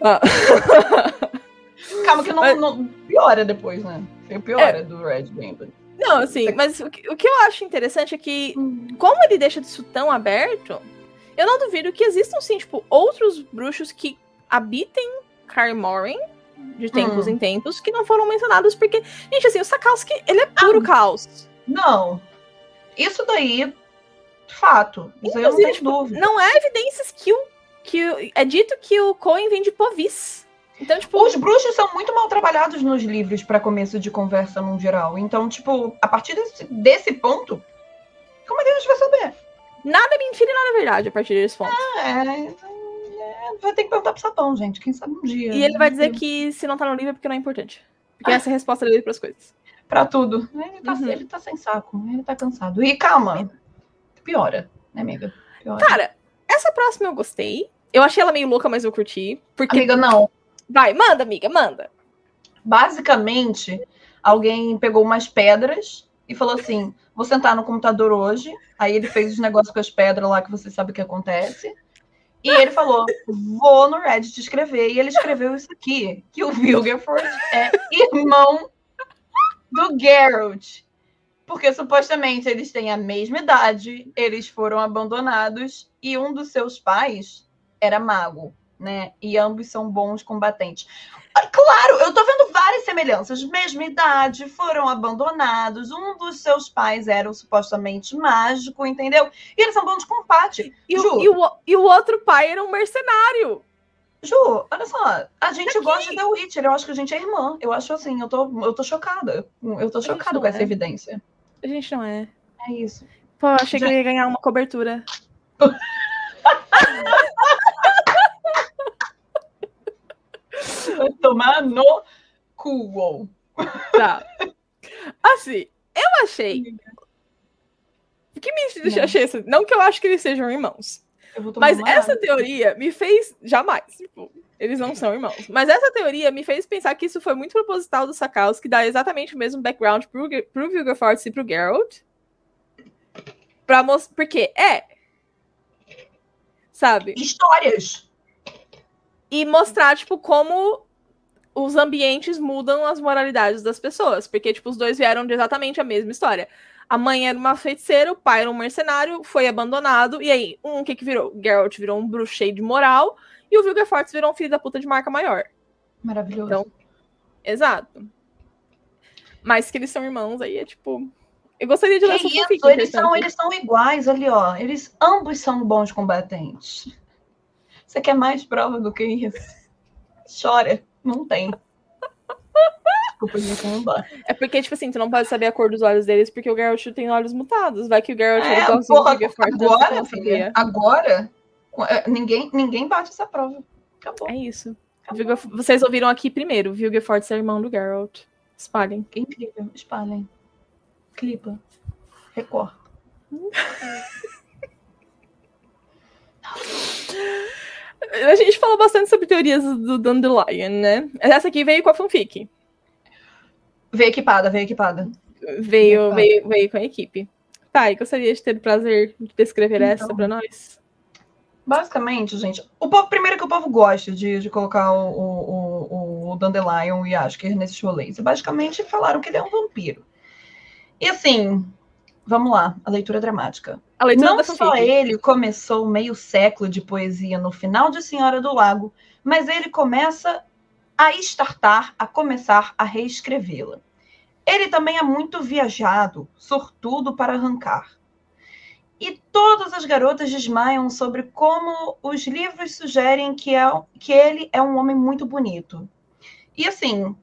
Ah. Calma que não, mas... não, piora depois, né? Piora é. do Red Rainbow. Não, assim, mas o que, o que eu acho interessante é que, hum. como ele deixa isso tão aberto, eu não duvido que existam, sim, tipo, outros bruxos que habitem Carmorin de tempos hum. em tempos que não foram mencionados, porque, gente, assim, o Sakowski, ele é puro ah, caos. Não. Isso daí, fato. Isso aí eu não tenho tipo, dúvida. Não é evidências que o que é dito que o Cohen vem de Povis. Então, tipo. Os bruxos são muito mal trabalhados nos livros para começo de conversa no geral. Então, tipo, a partir desse, desse ponto, como é que a gente vai saber? Nada é mentira e nada é verdade a partir desse ponto. Ah, é, é, vai ter que perguntar pro sapão, gente. Quem sabe um dia. E ele vai dizer que se não tá no livro é porque não é importante. Porque ah. essa é a resposta dele pras coisas. Pra tudo. Ele tá, uhum. ele tá sem saco, ele tá cansado. E calma, piora, né, amiga? Piora. Cara, essa próxima eu gostei. Eu achei ela meio louca, mas eu curti. Porque... Amiga, não. Vai, manda, amiga, manda. Basicamente, alguém pegou umas pedras e falou assim: vou sentar no computador hoje. Aí ele fez os negócios com as pedras lá que você sabe o que acontece. E ele falou: vou no Reddit escrever. E ele escreveu isso aqui: que o Vilgerford é irmão do Geralt. Porque supostamente eles têm a mesma idade, eles foram abandonados e um dos seus pais era mago, né? E ambos são bons combatentes. Ah, claro, eu tô vendo várias semelhanças. Mesma idade, foram abandonados. Um dos seus pais era supostamente mágico, entendeu? E eles são bons de combate. E, Ju, e, o, e o outro pai era um mercenário. Ju, olha só, a gente Aqui. gosta de The Witcher, eu acho que a gente é irmã. Eu acho assim, eu tô, eu tô chocada. Eu tô chocada com essa é. evidência. A gente não é. É isso. Pô, achei Já... que eu ia ganhar uma cobertura. [laughs] tomar no cu. Tá. Assim, eu achei. Que me Não. achei assim, Não que eu acho que eles sejam irmãos. Mas essa água. teoria me fez. Jamais. Tipo, eles não são irmãos. Mas essa teoria me fez pensar que isso foi muito proposital do Sakaus, que dá exatamente o mesmo background pro, pro Vilgefortz e pro Geralt. Pra mostrar. Porque é. Sabe? Histórias. E mostrar, tipo, como os ambientes mudam as moralidades das pessoas. Porque, tipo, os dois vieram de exatamente a mesma história. A mãe era uma feiticeira, o pai era um mercenário, foi abandonado. E aí, um, o que que virou? Geralt virou um bruxo cheio de moral. E o Vilgefortz virou um filho da puta de marca maior. Maravilhoso. Então, Exato. Mas que eles são irmãos aí é tipo. Eu gostaria de ler essa fanfic, eles são, eles são iguais ali, ó. Eles ambos são bons combatentes. Você quer mais prova do que isso? Chora. Não tem. Desculpa, gente, não dá. É porque, tipo assim, tu não pode saber a cor dos olhos deles porque o Geralt tem olhos mutados. Vai que o Geralt É, igualzinho porra, agora, filha, agora, é, ninguém, ninguém bate essa prova. Acabou. É isso. acabou. Vocês ouviram aqui primeiro. Vilgefortz é irmão do Geralt. Espalhem. Que incrível. Espalhem. Clipa. Recorta. [laughs] A gente falou bastante sobre teorias do Dandelion, né? Essa aqui veio com a fanfic. Veio equipada, veio equipada. Veio, Epa. veio, veio com a equipe. Tá, e gostaria de ter o prazer de descrever essa Então. pra nós? Basicamente, gente, o povo, primeiro que o povo gosta de, de colocar o, o, o, o Dandelion e Asker nesses rolês. Basicamente falaram que ele é um vampiro. E assim, vamos lá, a leitura dramática. A leitura Não só ele começou meio século de poesia no final de Senhora do Lago, mas ele começa a estartar, a começar a reescrevê-la. Ele também é muito viajado, sortudo para arrancar. E todas as garotas desmaiam sobre como os livros sugerem que, é, que ele é um homem muito bonito. E assim,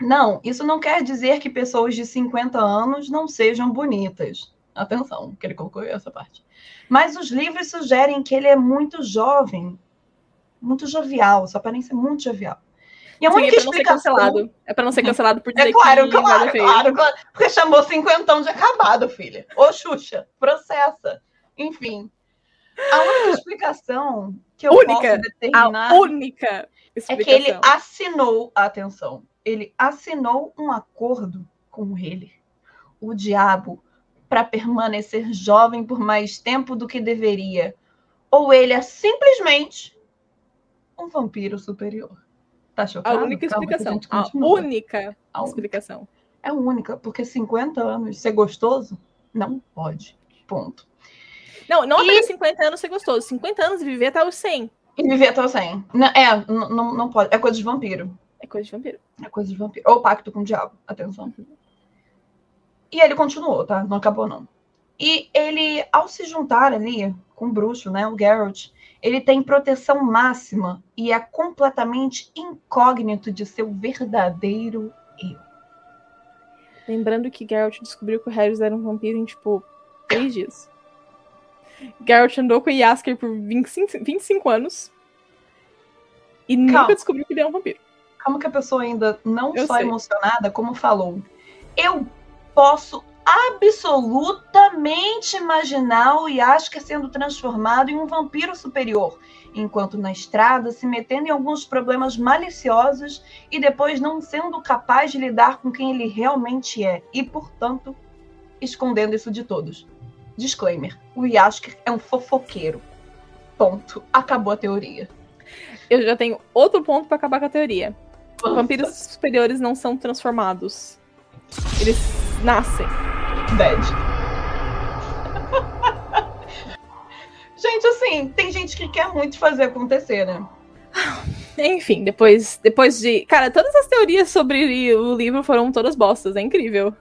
não, isso não quer dizer que pessoas de 50 anos não sejam bonitas. Atenção, que ele colocou essa parte. Mas os livros sugerem que ele é muito jovem, muito jovial, sua aparência é muito jovial. E a Sim, é única pra não ser explicação... cancelado. É pra não ser cancelado por dizer É claro, que claro, claro, claro. Porque chamou cinquentão de acabado, filha. Ô, Xuxa, processa. Enfim. A única explicação que eu Única. posso determinar A única é explicação. que ele assinou, atenção, ele assinou um acordo com ele, o diabo, para permanecer jovem por mais tempo do que deveria. Ou ele é simplesmente um vampiro superior. Tá A chocado? única Calma explicação. A continua. única A única. explicação. É única, porque 50 anos ser gostoso não pode. Ponto. Não, não E- apenas 50 anos ser gostoso. 50 anos e viver até os 100. E viver até o 100. Não, é, não, não pode. É coisa de vampiro. É coisa de vampiro. É coisa de vampiro. Ou pacto com o diabo. Atenção. E ele continuou, tá? Não acabou, não. E ele, ao se juntar ali com o bruxo, né? O Geralt, ele tem proteção máxima e é completamente incógnito de seu verdadeiro Lembrando que Geralt descobriu que o Harris era um vampiro em, tipo, três dias. Geralt andou com o Yasker por 25, 25 anos. E Calma. nunca descobriu que ele é um vampiro. Como que a pessoa ainda não Eu só sei. emocionada, como falou, eu posso absolutamente imaginar o Yasker sendo transformado em um vampiro superior, enquanto na estrada se metendo em alguns problemas maliciosos e depois não sendo capaz de lidar com quem ele realmente é e, portanto, escondendo isso de todos. Disclaimer: o Yasker é um fofoqueiro. Ponto. Acabou a teoria. Eu já tenho outro ponto pra acabar com a teoria. Vampiros superiores não são transformados. Eles nascem. Dead. [laughs] gente, assim, tem gente que quer muito fazer acontecer, né? [sighs] Enfim, depois, depois de. Cara, todas as teorias sobre o livro foram todas bostas. É incrível.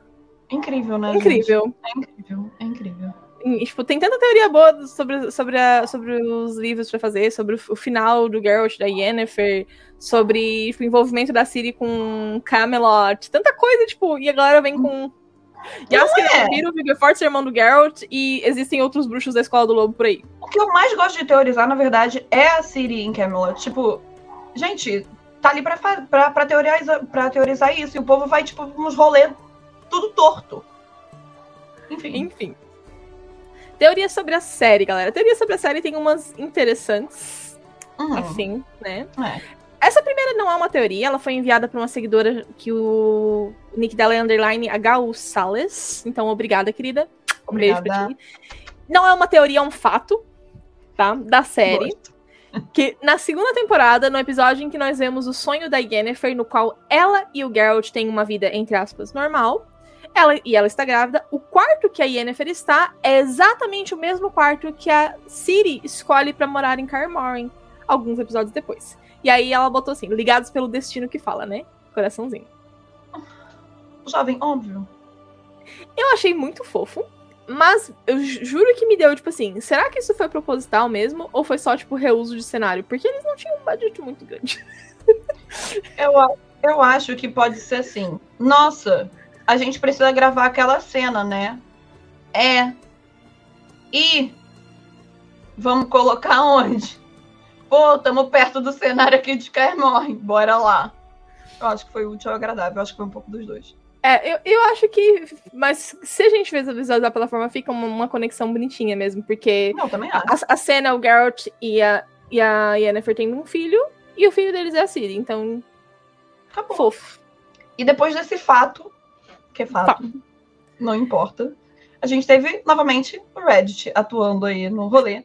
Incrível, né? Incrível. gente? É incrível, é incrível. E, tipo, tem tanta teoria boa sobre, sobre, a- sobre os livros pra fazer, sobre o, o final do Geralt, da Yennefer, sobre tipo, o envolvimento da Ciri com Camelot, tanta coisa, tipo, e a galera vem com Jaskier é vampiro, é irmão do Geralt e existem outros bruxos da Escola do Lobo por aí. O que eu mais gosto de teorizar, na verdade, é a Ciri em Camelot. Tipo, gente, tá ali pra, pra, pra, teorizar, pra teorizar isso. E o povo vai, tipo, uns rolês tudo torto. Enfim. Enfim. Teoria sobre a série, galera. Teoria sobre a série tem umas interessantes. Uhum. Assim, né? É. Essa primeira não é uma teoria, ela foi enviada por uma seguidora que o nick dela é underline HU Sales. Então, obrigada, querida. Um beijo pra ti. Não é uma teoria, é um fato, tá? Da série. Gosto. [laughs] Que na segunda temporada, no episódio em que nós vemos o sonho da Yennefer, no qual ela e o Geralt têm uma vida, entre aspas, normal, ela, e ela está grávida, o quarto que a Yennefer está é exatamente o mesmo quarto que a Ciri escolhe para morar em Kaer alguns episódios depois. E aí ela botou assim, ligados pelo destino que fala, né? Coraçãozinho. Jovem, óbvio. Eu achei muito fofo. Mas eu juro que me deu, tipo assim, será que isso foi proposital mesmo? Ou foi só, tipo, reuso de cenário? Porque eles não tinham um budget muito grande. eu, eu acho que pode ser assim. Nossa, a gente precisa gravar aquela cena, né? É. E vamos colocar onde? Pô, estamos perto do cenário aqui de Morre. Bora lá. Eu acho que foi útil ou agradável. Eu acho que foi um pouco dos dois. É, eu, eu acho que. Mas se a gente visualizar pela forma, fica uma, uma, conexão bonitinha mesmo. Porque. Não, também acho. A, a cena, o Geralt e a, e a Yennefer têm um filho. E o filho deles é a Ciri. Então. Acabou. Fofo. E depois desse fato, que é fato, fato. não importa. A gente teve novamente o Reddit atuando aí no rolê.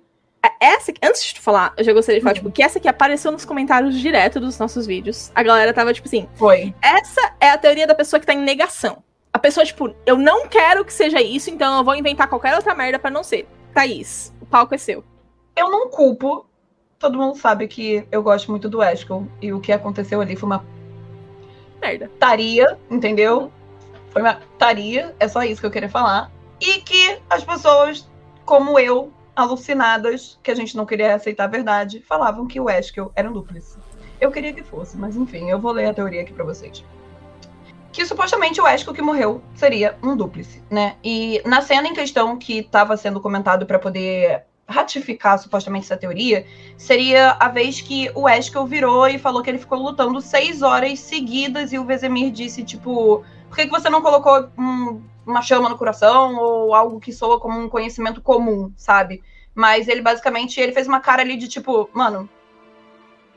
Essa, antes de tu falar, eu já gostaria de falar, uhum. tipo, que essa aqui apareceu nos comentários direto dos nossos vídeos. A galera tava, tipo assim. Foi. Essa é a teoria da pessoa que tá em negação. A pessoa, tipo, eu não quero que seja isso, então eu vou inventar qualquer outra merda para não ser. Thaís, o palco é seu. Eu não culpo. Todo mundo sabe que eu gosto muito do Eskel. E o que aconteceu ali foi uma. Merda. Taria, entendeu? Foi uma taria, é só isso que eu queria falar. E que as pessoas, como eu, alucinadas, que a gente não queria aceitar a verdade, falavam que o Eskel era um dúplice. Eu queria que fosse, mas enfim, eu vou ler a teoria aqui para vocês. Que supostamente o Eskel que morreu seria um dúplice, né? E na cena em questão que estava sendo comentado para poder ratificar supostamente essa teoria, seria a vez que o Eskel virou e falou que ele ficou lutando seis horas seguidas e o Vezemir disse, tipo, por que, que você não colocou um uma chama no coração ou algo que soa como um conhecimento comum, sabe? Mas ele basicamente ele fez uma cara ali de tipo, mano,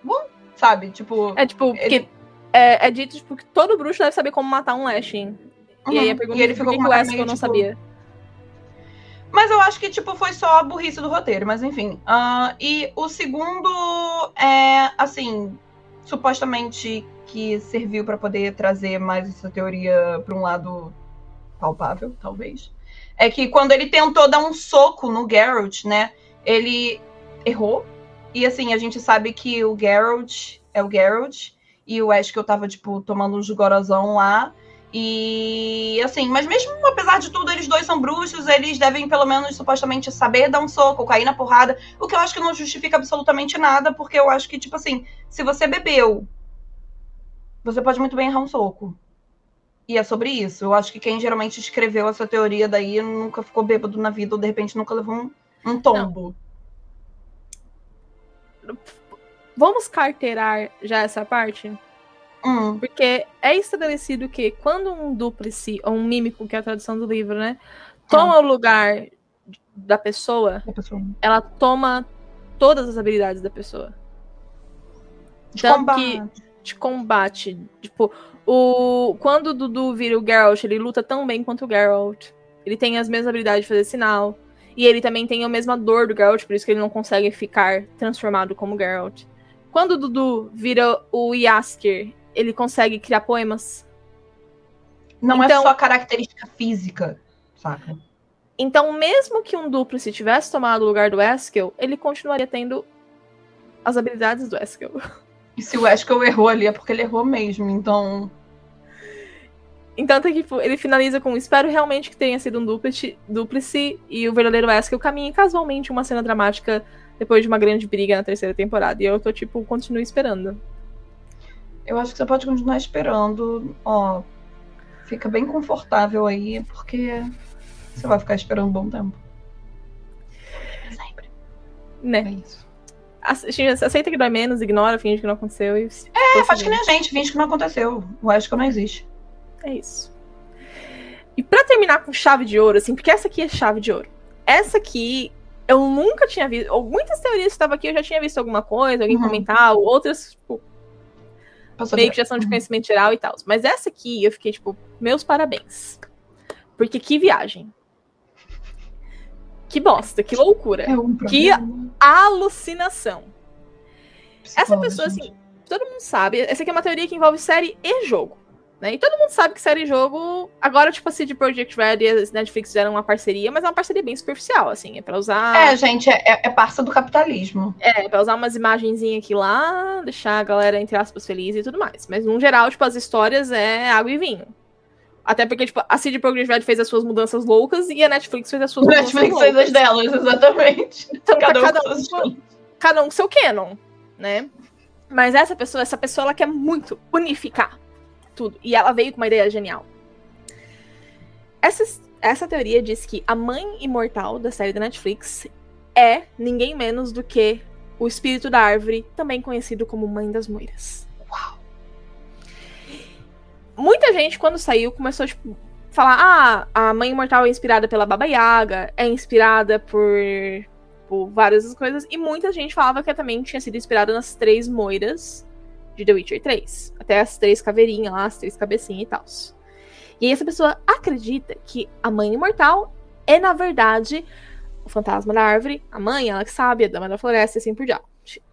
bom, sabe? Tipo. É tipo, ele... é, é, dito tipo, que todo bruxo deve saber como matar um Lashing. Uhum. E aí a pergunta e ele ficou com o Lashing eu não tipo... sabia. Mas eu acho que, tipo, foi só a burrice do roteiro, mas enfim. Uh, e o segundo é, assim, supostamente que serviu para poder trazer mais essa teoria para um lado palpável, talvez, é que quando ele tentou dar um soco no Geralt, né, ele errou. E assim, a gente sabe que o Geralt é o Geralt e o Ash que eu tava, tipo, tomando um gorozão lá. E assim, mas mesmo apesar de tudo, eles dois são bruxos, eles devem pelo menos supostamente saber dar um soco, cair na porrada, o que eu acho que não justifica absolutamente nada, porque eu acho que, tipo assim, se você bebeu, você pode muito bem errar um soco. E é sobre isso. Eu acho que quem geralmente escreveu essa teoria daí nunca ficou bêbado na vida, ou de repente nunca levou um, um tombo. Não. Vamos carteirar já essa parte? Hum. Porque é estabelecido que quando um dúplice, ou um mímico, que é a tradução do livro, né? Toma hum. o lugar da pessoa, pessoa, ela toma todas as habilidades da pessoa. De combate. Que, de combate. Tipo, o, quando o Dudu vira o Geralt, ele luta tão bem quanto o Geralt. Ele tem as mesmas habilidades de fazer sinal. E ele também tem a mesma dor do Geralt, por isso que ele não consegue ficar transformado como Geralt. Quando o Dudu vira o Yasker, ele consegue criar poemas. Não é então, é só característica física, saca? Então, mesmo que um duplo se tivesse tomado o lugar do Eskel, ele continuaria tendo as habilidades do Eskel. [laughs] E se o Eskel errou ali é porque ele errou mesmo, então. Então tem que ele finaliza com espero realmente que tenha sido um duplice, duplice e o verdadeiro Eskel caminhe casualmente uma cena dramática depois de uma grande briga na terceira temporada. E eu tô tipo, continuo esperando. Eu acho que você pode continuar esperando. Ó, fica bem confortável aí, porque você vai ficar esperando um bom tempo. Sempre. Né? É isso. Aceita que dói menos, ignora, finge que não aconteceu e. É, faz que nem a gente, finge que não aconteceu. O Esco não existe. É isso. E para terminar com chave de ouro, assim, porque essa aqui é chave de ouro. Essa aqui eu nunca tinha visto. Ou muitas teorias que estavam aqui eu já tinha visto alguma coisa, alguém Uhum. comentar, outras, tipo, Passou meio que direto. já são de conhecimento geral e tal. Mas essa aqui eu fiquei, tipo, meus parabéns. Porque que viagem. Que bosta, que loucura. É um Que alucinação. Essa pessoa, gente. assim, todo mundo sabe. Essa aqui é uma teoria que envolve série e jogo. Né? E todo mundo sabe que série e jogo. Agora, tipo, a CD Projekt Red e a Netflix fizeram uma parceria, mas é uma parceria bem superficial, assim. É pra usar. É, gente, é, é, é parça do capitalismo. É, pra usar umas imagenzinhas aqui lá, deixar a galera, entre aspas, feliz e tudo mais. Mas, no geral, tipo, as histórias é água e vinho. Até porque, tipo, a CD Projekt Red fez as suas mudanças loucas e a Netflix fez as suas O mudanças Netflix fez as delas, exatamente. Então, pra Cada um cada, com seus um, estilos. cada um com seu canon, né? Mas essa pessoa, essa pessoa, ela quer muito unificar tudo. E ela veio com uma ideia genial. Essa, essa teoria diz que a mãe imortal da série da Netflix é ninguém menos do que o espírito da árvore, também conhecido como Mãe das Moiras. Uau. Muita gente, quando saiu, começou, tipo, falar: ah, a Mãe Imortal é inspirada pela Baba Yaga, é inspirada por, por várias coisas, e muita gente falava que também tinha sido inspirada nas três moiras de The Witcher 3. Até as três caveirinhas lá, as três cabecinhas e tal. E essa pessoa acredita que a Mãe Imortal é, na verdade, o fantasma da árvore, a mãe, ela que sabe, a dama da floresta e assim por diante.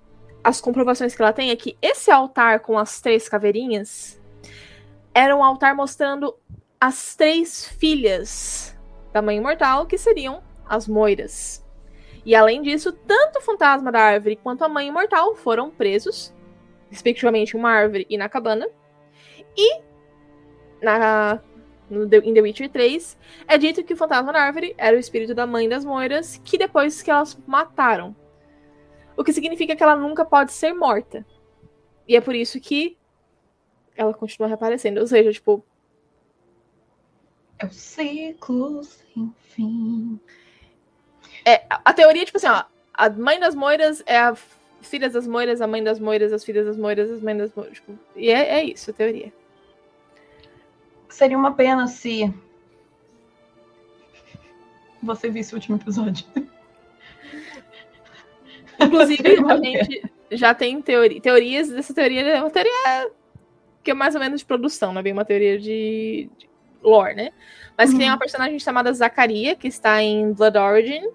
As comprovações que ela tem é que esse altar com as três caveirinhas era um altar mostrando as três filhas da mãe imortal, que seriam as moiras. E além disso, tanto o fantasma da árvore quanto a mãe imortal foram presos, respectivamente uma árvore e na cabana. E na, no The, em The Witcher 3, é dito que o fantasma da árvore era o espírito da mãe das moiras, que depois que elas mataram. O que significa que ela nunca pode ser morta. E é por isso que ela continua reaparecendo. Ou seja, tipo, É o ciclo sem fim. é, a, a teoria, tipo assim, ó, a mãe das moiras é a filha das moiras, a mãe das moiras, as filhas das moiras, as mães das moiras. Tipo, e é, é isso, a teoria. Seria uma pena se você visse o último episódio. [laughs] Inclusive, a gente já tem teori teorias dessa teoria. É uma teoria que é mais ou menos de produção, não é bem uma teoria de, de lore, né? Mas que tem Uhum. uma personagem chamada Zacaria, que está em Blood Origin,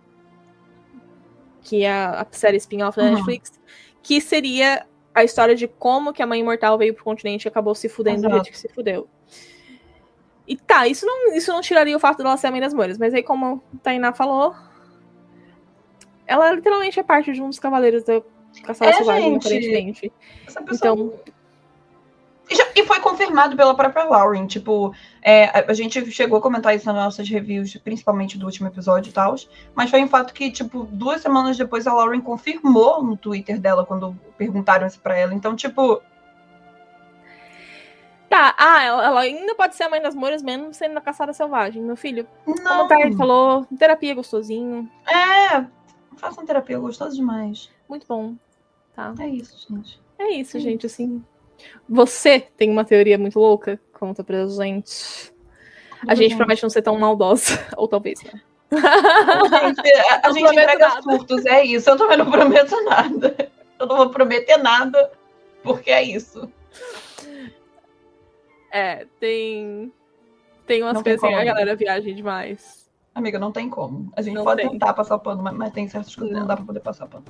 que é a, série spin-off da Uhum. Netflix, que seria a história de como que a mãe imortal veio pro continente e acabou se fudendo do Exato. jeito que se fudeu. E tá, isso não, isso não tiraria o fato dela ser a mãe das moiras, mas aí, como a Tainá falou, ela literalmente é parte de um dos cavaleiros da Caçada É, Selvagem, gente. aparentemente. Essa pessoa Então, E, foi confirmado pela própria Lauren. Tipo, é, a, a gente chegou a comentar isso nas nossas reviews, principalmente do último episódio e tal. Mas foi um fato que, tipo, duas semanas depois a Lauren confirmou no Twitter dela quando perguntaram isso pra ela. Então, tipo, tá, ah, ela, ainda pode ser a mãe das moiras, mesmo sendo na Caçada Selvagem, meu filho. Como não. o Tarek falou, terapia é gostosinho, É, façam terapia, gostoso demais. muito bom. Tá. É isso, gente. É isso, É gente, assim. Você tem uma teoria muito louca? Conta pra gente. A gente promete não ser tão maldosa. [laughs] Ou talvez não. Gente, a, gente entrega nada. surtos, é isso. Eu também não prometo nada. Eu não vou prometer nada, porque é isso. É, tem. Tem umas Não tem coisas assim, a galera viaja demais. Amiga, não tem como. A gente Não pode tem. tentar passar pano, mas, mas tem certas coisas que não Não. dá pra poder passar pano.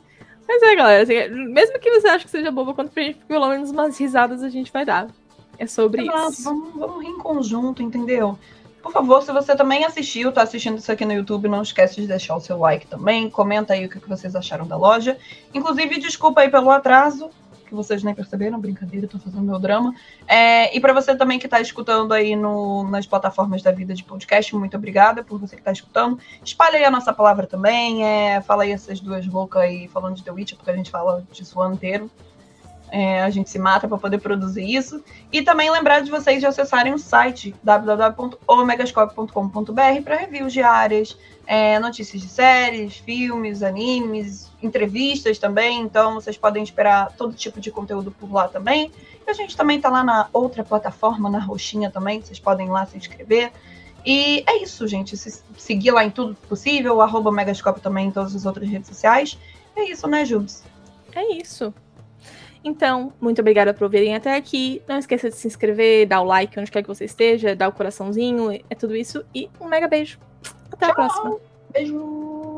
Mas é, galera, assim, mesmo que você ache que seja boba, conta pra gente, pelo menos umas risadas a gente vai dar. É sobre Exato, isso. vamos, vamos rir em conjunto, entendeu? Por favor, se você também assistiu, tá assistindo isso aqui no YouTube, não esquece de deixar o seu like também. Comenta aí o que vocês acharam da loja. Inclusive, desculpa aí pelo atraso, que vocês nem perceberam, brincadeira, tô fazendo meu drama. É, e para você também que tá escutando aí no, nas plataformas da vida de podcast, muito obrigada por você que tá escutando. Espalha aí a nossa palavra também, é, fala aí essas duas loucas aí falando de The Witch, porque a gente fala disso o ano inteiro. É, a gente se mata para poder produzir isso. E também lembrar de vocês de acessarem o site www.omegascope.com.br para reviews diárias, é, notícias de séries, filmes, animes, entrevistas também. Então vocês podem esperar todo tipo de conteúdo por lá também. E a gente também está lá na outra plataforma, na roxinha também. Vocês podem lá se inscrever. E é isso, gente. Se seguir lá em tudo possível, arroba Megascope também em todas as outras redes sociais. É isso, né, Jubes? É isso. Então, muito obrigada por ouvirem até aqui. Não esqueça de se inscrever, dar o like onde quer que você esteja, dar o coraçãozinho, é tudo isso. E um mega beijo. Até Tchau. a próxima. Beijo.